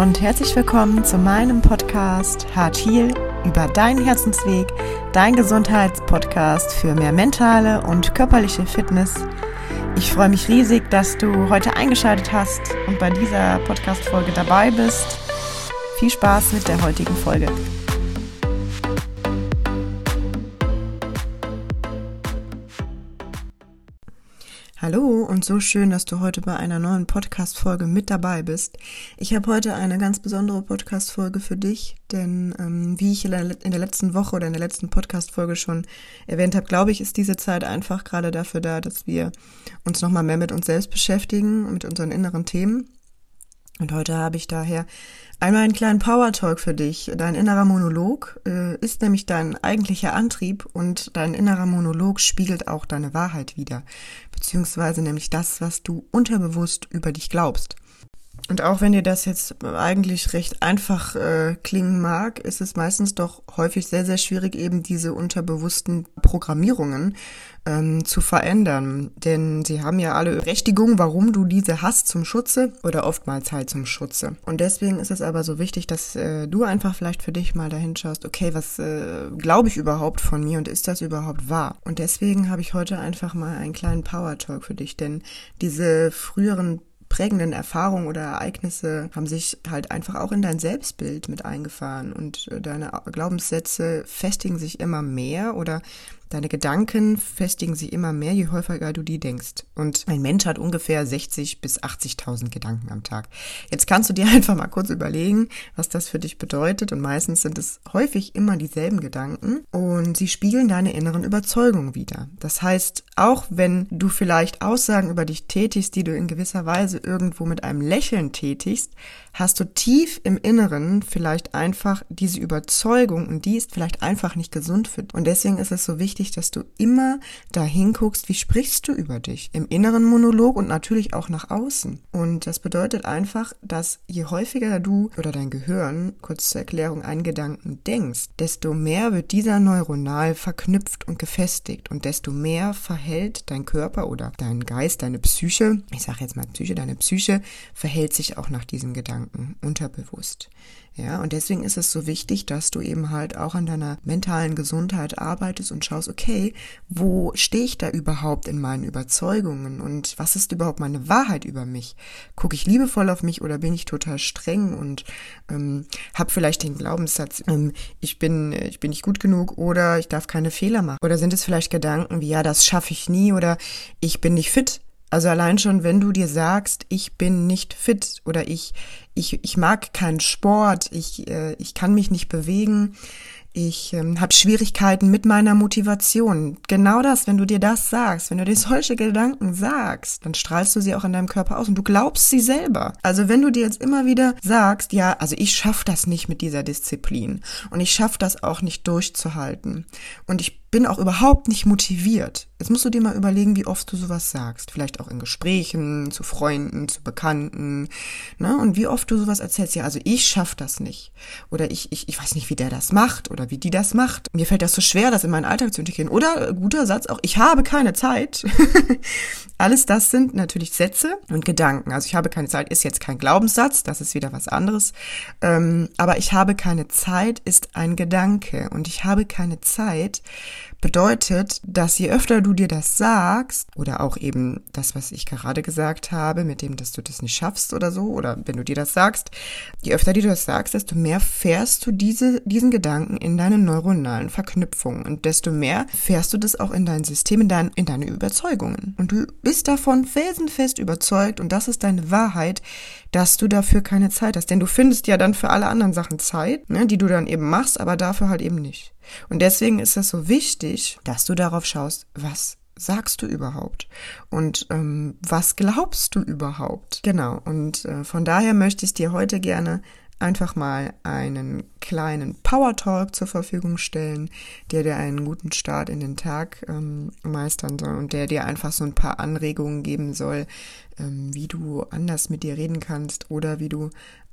Und herzlich willkommen zu meinem Podcast Hart Heal über deinen Herzensweg, dein Gesundheitspodcast für mehr mentale und körperliche Fitness. Ich freue mich riesig, dass du heute eingeschaltet hast und bei dieser Podcast-Folge dabei bist. Viel Spaß mit der heutigen Folge. Hallo und so schön, dass du heute bei einer neuen Podcast-Folge mit dabei bist. Ich habe heute eine ganz besondere Podcast-Folge für dich, denn ähm, wie ich in der, letzten Woche oder in der letzten Podcast-Folge schon erwähnt habe, glaube ich, ist diese Zeit einfach gerade dafür da, dass wir uns nochmal mehr mit uns selbst beschäftigen, mit unseren inneren Themen. Und heute habe ich daher einmal einen kleinen Power Talk für dich. Dein innerer Monolog äh, ist nämlich dein eigentlicher Antrieb und dein innerer Monolog spiegelt auch deine Wahrheit wider, beziehungsweise nämlich das, was du unterbewusst über dich glaubst. Und auch wenn dir das jetzt eigentlich recht einfach äh, klingen mag, ist es meistens doch häufig sehr, sehr schwierig, eben diese unterbewussten Programmierungen ähm, zu verändern. Denn sie haben ja alle Berechtigung, warum du diese hast zum Schutze oder oftmals halt zum Schutze. Und deswegen ist es aber so wichtig, dass äh, du einfach vielleicht für dich mal dahin schaust, okay, was äh, glaube ich überhaupt von mir und ist das überhaupt wahr? Und deswegen habe ich heute einfach mal einen kleinen Power Talk für dich, denn diese früheren prägenden Erfahrungen oder Ereignisse haben sich halt einfach auch in dein Selbstbild mit eingefahren und äh, deine Glaubenssätze festigen sich immer mehr oder Deine Gedanken festigen sich immer mehr, je häufiger du die denkst. Und ein Mensch hat ungefähr 60 bis 80.000 Gedanken am Tag. Jetzt kannst du dir einfach mal kurz überlegen, was das für dich bedeutet. Und meistens sind es häufig immer dieselben Gedanken und sie spiegeln deine inneren Überzeugungen wieder. Das heißt, auch wenn du vielleicht Aussagen über dich tätigst, die du in gewisser Weise irgendwo mit einem Lächeln tätigst, hast du tief im Inneren vielleicht einfach diese Überzeugung und die ist vielleicht einfach nicht gesund für dich. Und deswegen ist es so wichtig, dass du immer dahin guckst, wie sprichst du über dich im inneren Monolog und natürlich auch nach außen. Und das bedeutet einfach, dass je häufiger du oder dein Gehirn, kurz zur Erklärung, einen Gedanken denkst, desto mehr wird dieser neuronal verknüpft und gefestigt und desto mehr verhält dein Körper oder dein Geist, deine Psyche, ich sage jetzt mal Psyche, deine Psyche verhält sich auch nach diesen Gedanken unterbewusst. Ja, und deswegen ist es so wichtig, dass du eben halt auch an deiner mentalen Gesundheit arbeitest und schaust, okay, wo stehe ich da überhaupt in meinen Überzeugungen und was ist überhaupt meine Wahrheit über mich? Gucke ich liebevoll auf mich oder bin ich total streng und ähm, habe vielleicht den Glaubenssatz, ähm, ich bin ich bin nicht gut genug oder ich darf keine Fehler machen? Oder sind es vielleicht Gedanken wie ja, das schaffe ich nie oder ich bin nicht fit? Also allein schon, wenn du dir sagst, ich bin nicht fit oder ich, ich, ich mag keinen Sport, ich, äh, ich kann mich nicht bewegen, ich ähm, habe Schwierigkeiten mit meiner Motivation. Genau das, wenn du dir das sagst, wenn du dir solche Gedanken sagst, dann strahlst du sie auch in deinem Körper aus und du glaubst sie selber. Also wenn du dir jetzt immer wieder sagst, ja, also ich schaffe das nicht mit dieser Disziplin und ich schaffe das auch nicht durchzuhalten und ich bin auch überhaupt nicht motiviert. Jetzt musst du dir mal überlegen, wie oft du sowas sagst. Vielleicht auch in Gesprächen, zu Freunden, zu Bekannten. Ne? Und wie oft du sowas erzählst. Ja, also ich schaff das nicht. Oder ich, ich, ich weiß nicht, wie der das macht oder wie die das macht. Mir fällt das so schwer, das in meinen Alltag zu integrieren. Oder guter Satz auch, ich habe keine Zeit. Alles das sind natürlich Sätze und Gedanken. Also ich habe keine Zeit ist jetzt kein Glaubenssatz, das ist wieder was anderes. Ähm, aber ich habe keine Zeit ist ein Gedanke. Und ich habe keine Zeit bedeutet, dass je öfter du dir das sagst, oder auch eben das, was ich gerade gesagt habe, mit dem, dass du das nicht schaffst oder so, oder wenn du dir das sagst, je öfter du das sagst, desto mehr fährst du diese, diesen Gedanken in deine neuronalen Verknüpfungen und desto mehr fährst du das auch in dein System, in, dein, in deine Überzeugungen. Und du bist davon felsenfest überzeugt und das ist deine Wahrheit, dass du dafür keine Zeit hast. Denn du findest ja dann für alle anderen Sachen Zeit, ne, die du dann eben machst, aber dafür halt eben nicht. Und deswegen ist es so wichtig, dass du darauf schaust, was sagst du überhaupt? Und ähm, was glaubst du überhaupt? Genau, und äh, von daher möchte ich dir heute gerne einfach mal einen kleinen Power Talk zur Verfügung stellen, der dir einen guten Start in den Tag ähm, meistern soll und der dir einfach so ein paar Anregungen geben soll, ähm, wie du anders mit dir reden kannst oder wie du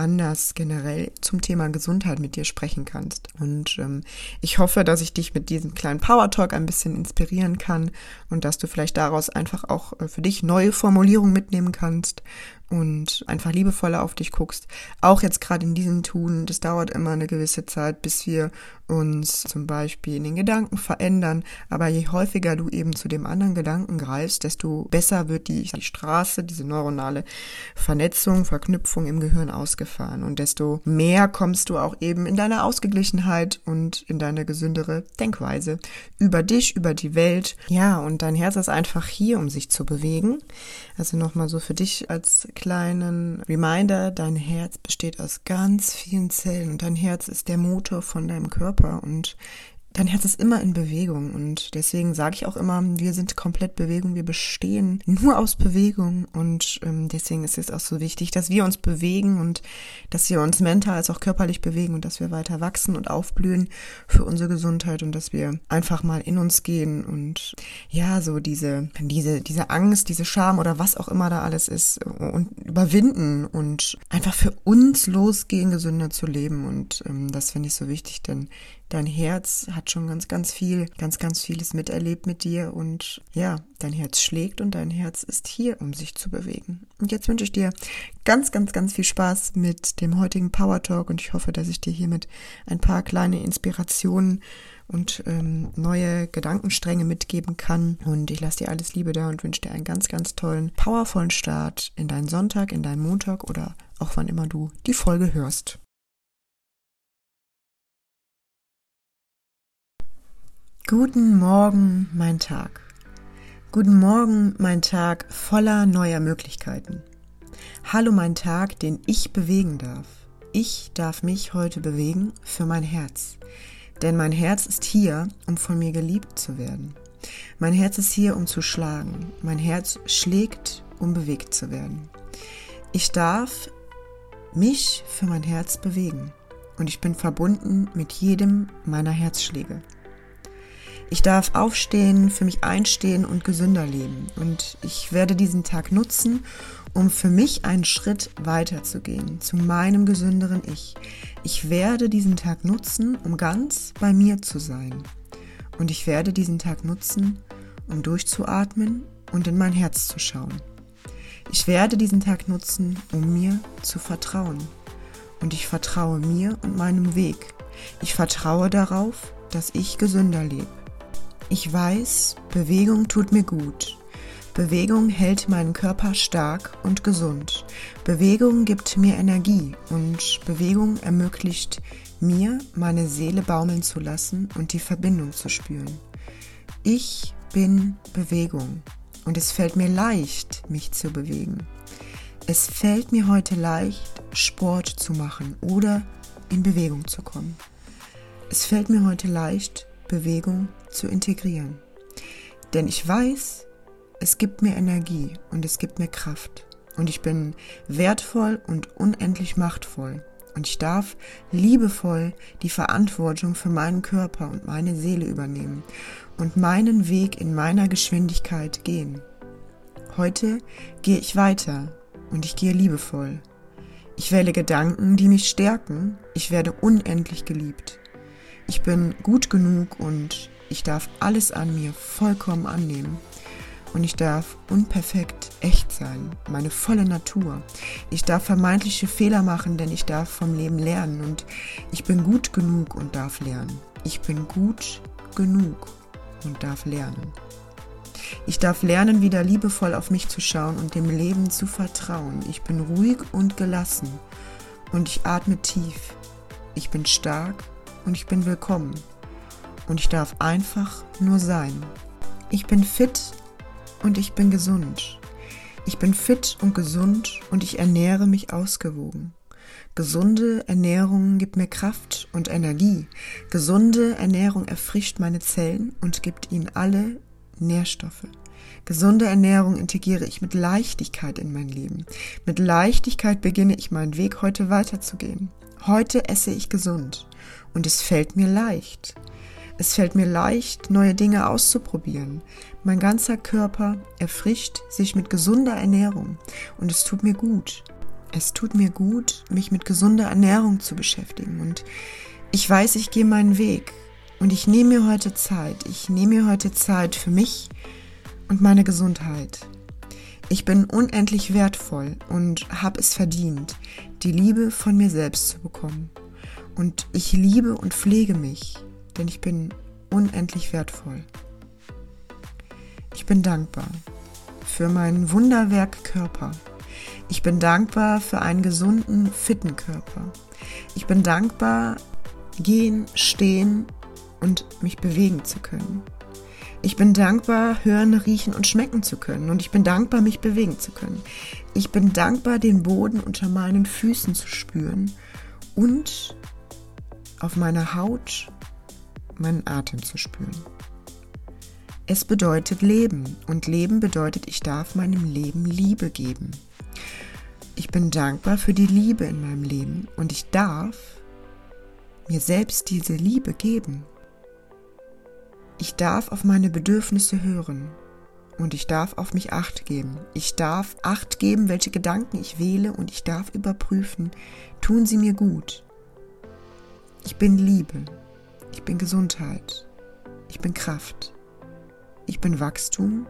anders generell zum Thema Gesundheit mit dir sprechen kannst. Und ähm, ich hoffe, dass ich dich mit diesem kleinen Power Talk ein bisschen inspirieren kann und dass du vielleicht daraus einfach auch äh, für dich neue Formulierungen mitnehmen kannst und einfach liebevoller auf dich guckst. Auch jetzt gerade in diesem Tun, das dauert immer eine gewisse Zeit, bis wir uns zum Beispiel in den Gedanken verändern. Aber je häufiger du eben zu dem anderen Gedanken greifst, desto besser wird die, die Straße, diese neuronale Vernetzung, Verknüpfung im Gehirn ausgefahren. Und desto mehr kommst du auch eben in deine Ausgeglichenheit und in deine gesündere Denkweise über dich, über die Welt. Ja, und dein Herz ist einfach hier, um sich zu bewegen. Also nochmal so für dich als kleinen Reminder, dein Herz besteht aus ganz vielen Zellen und dein Herz ist der Motor von deinem Körper und dein Herz ist immer in Bewegung und deswegen sage ich auch immer, wir sind komplett Bewegung, wir bestehen nur aus Bewegung und ähm, deswegen ist es auch so wichtig, dass wir uns bewegen und dass wir uns mental als auch körperlich bewegen und dass wir weiter wachsen und aufblühen für unsere Gesundheit und dass wir einfach mal in uns gehen und ja, so diese, diese, diese Angst, diese Scham oder was auch immer da alles ist und überwinden und einfach für uns losgehen, gesünder zu leben und ähm, das finde ich so wichtig, denn dein Herz hat schon ganz, ganz viel, ganz, ganz vieles miterlebt mit dir und ja, dein Herz schlägt und dein Herz ist hier, um sich zu bewegen. Und jetzt wünsche ich dir ganz, ganz, ganz viel Spaß mit dem heutigen Power Talk und ich hoffe, dass ich dir hiermit ein paar kleine Inspirationen und ähm, neue Gedankenstränge mitgeben kann. Und ich lasse dir alles Liebe da und wünsche dir einen ganz, ganz tollen, powervollen Start in deinen Sonntag, in deinen Montag oder auch wann immer du die Folge hörst. Guten Morgen, mein Tag. Guten Morgen, mein Tag voller neuer Möglichkeiten. Hallo, mein Tag, den ich bewegen darf. Ich darf mich heute bewegen für mein Herz. Denn mein Herz ist hier, um von mir geliebt zu werden. Mein Herz ist hier, um zu schlagen. Mein Herz schlägt, um bewegt zu werden. Ich darf mich für mein Herz bewegen. Und ich bin verbunden mit jedem meiner Herzschläge. Ich darf aufstehen, für mich einstehen und gesünder leben. Und ich werde diesen Tag nutzen, um für mich einen Schritt weiterzugehen, zu meinem gesünderen Ich. Ich werde diesen Tag nutzen, um ganz bei mir zu sein. Und ich werde diesen Tag nutzen, um durchzuatmen und in mein Herz zu schauen. Ich werde diesen Tag nutzen, um mir zu vertrauen. Und ich vertraue mir und meinem Weg. Ich vertraue darauf, dass ich gesünder lebe. Ich weiß, Bewegung tut mir gut. Bewegung hält meinen Körper stark und gesund. Bewegung gibt mir Energie und Bewegung ermöglicht mir, meine Seele baumeln zu lassen und die Verbindung zu spüren. Ich bin Bewegung und es fällt mir leicht, mich zu bewegen. Es fällt mir heute leicht, Sport zu machen oder in Bewegung zu kommen. Es fällt mir heute leicht, Bewegung zu integrieren. Denn ich weiß, es gibt mir Energie und es gibt mir Kraft. Und ich bin wertvoll und unendlich machtvoll. Und ich darf liebevoll die Verantwortung für meinen Körper und meine Seele übernehmen und meinen Weg in meiner Geschwindigkeit gehen. Heute gehe ich weiter und ich gehe liebevoll. Ich wähle Gedanken, die mich stärken. Ich werde unendlich geliebt. Ich bin gut genug und ich darf alles an mir vollkommen annehmen. Und ich darf unperfekt echt sein, meine volle Natur. Ich darf vermeintliche Fehler machen, denn ich darf vom Leben lernen. Und ich bin gut genug und darf lernen. Ich bin gut genug und darf lernen. Ich darf lernen, wieder liebevoll auf mich zu schauen und dem Leben zu vertrauen. Ich bin ruhig und gelassen und ich atme tief. Ich bin stark und ich bin willkommen. Und ich darf einfach nur sein. Ich bin fit und ich bin gesund. Ich bin fit und gesund und ich ernähre mich ausgewogen. Gesunde Ernährung gibt mir Kraft und Energie. Gesunde Ernährung erfrischt meine Zellen und gibt ihnen alle Nährstoffe. Gesunde Ernährung integriere ich mit Leichtigkeit in mein Leben. Mit Leichtigkeit beginne ich meinen Weg heute weiterzugehen. Heute esse ich gesund und es fällt mir leicht. Es fällt mir leicht, neue Dinge auszuprobieren. Mein ganzer Körper erfrischt sich mit gesunder Ernährung und es tut mir gut. Es tut mir gut, mich mit gesunder Ernährung zu beschäftigen und ich weiß, ich gehe meinen Weg und ich nehme mir heute Zeit. Ich nehme mir heute Zeit für mich und meine Gesundheit. Ich bin unendlich wertvoll und habe es verdient, die Liebe von mir selbst zu bekommen. Und ich liebe und pflege mich, denn ich bin unendlich wertvoll. Ich bin dankbar für meinen Wunderwerk Körper. Ich bin dankbar für einen gesunden, fitten Körper. Ich bin dankbar, gehen, stehen und mich bewegen zu können. Ich bin dankbar, hören, riechen und schmecken zu können. Und ich bin dankbar, mich bewegen zu können. Ich bin dankbar, den Boden unter meinen Füßen zu spüren und auf meiner Haut meinen Atem zu spüren. Es bedeutet Leben und Leben bedeutet, ich darf meinem Leben Liebe geben. Ich bin dankbar für die Liebe in meinem Leben und ich darf mir selbst diese Liebe geben. Ich darf auf meine Bedürfnisse hören und ich darf auf mich acht geben. Ich darf acht geben, welche Gedanken ich wähle und ich darf überprüfen, tun sie mir gut. Ich bin Liebe, ich bin Gesundheit, ich bin Kraft, ich bin Wachstum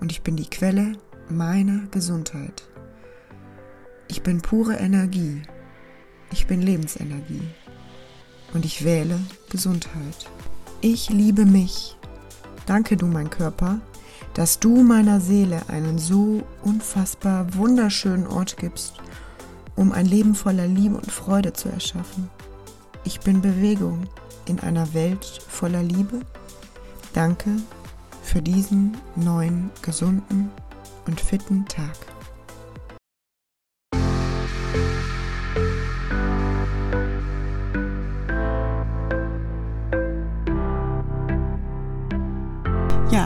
und ich bin die Quelle meiner Gesundheit. Ich bin pure Energie, ich bin Lebensenergie und ich wähle Gesundheit. Ich liebe mich. Danke du, mein Körper, dass du meiner Seele einen so unfassbar wunderschönen Ort gibst, um ein Leben voller Liebe und Freude zu erschaffen. Ich bin Bewegung in einer Welt voller Liebe. Danke für diesen neuen, gesunden und fitten Tag.